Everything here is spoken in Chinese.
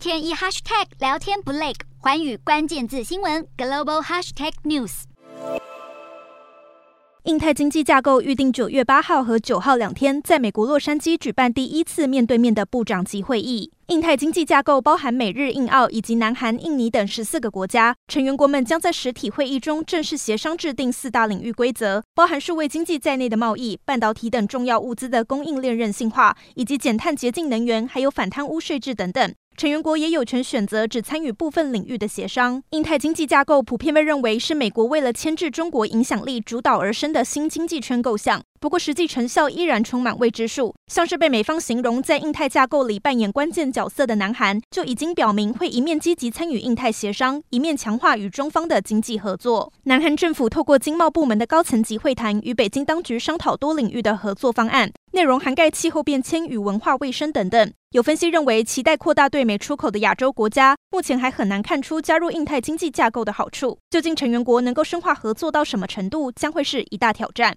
天一 hashtag 聊天不累，寰宇关键字新闻 global hashtag news。印太经济架构预定九月八号和九号两天在美国洛杉矶举办第一次面对面的部长级会议。印太经济架构包含美日印澳以及南韩、印尼等十四个国家，成员国们将在实体会议中正式协商制定四大领域规则，包含数位经济在内的贸易、半导体等重要物资的供应链韧性化，以及减碳洁净能源，还有反贪污税制等等。成员国也有权选择只参与部分领域的协商。印太经济架构普遍被认为是美国为了牵制中国影响力主导而生的新经济圈构想，不过实际成效依然充满未知数。像是被美方形容在印太架构里扮演关键角色的南韩，就已经表明会一面积极参与印太协商，一面强化与中方的经济合作。南韩政府透过经贸部门的高层级会谈，与北京当局商讨多领域的合作方案，内容涵盖气候变迁与文化卫生等等。有分析认为，期待扩大对美出口的亚洲国家，目前还很难看出加入印太经济架构的好处。究竟成员国能够深化合作到什么程度，将会是一大挑战。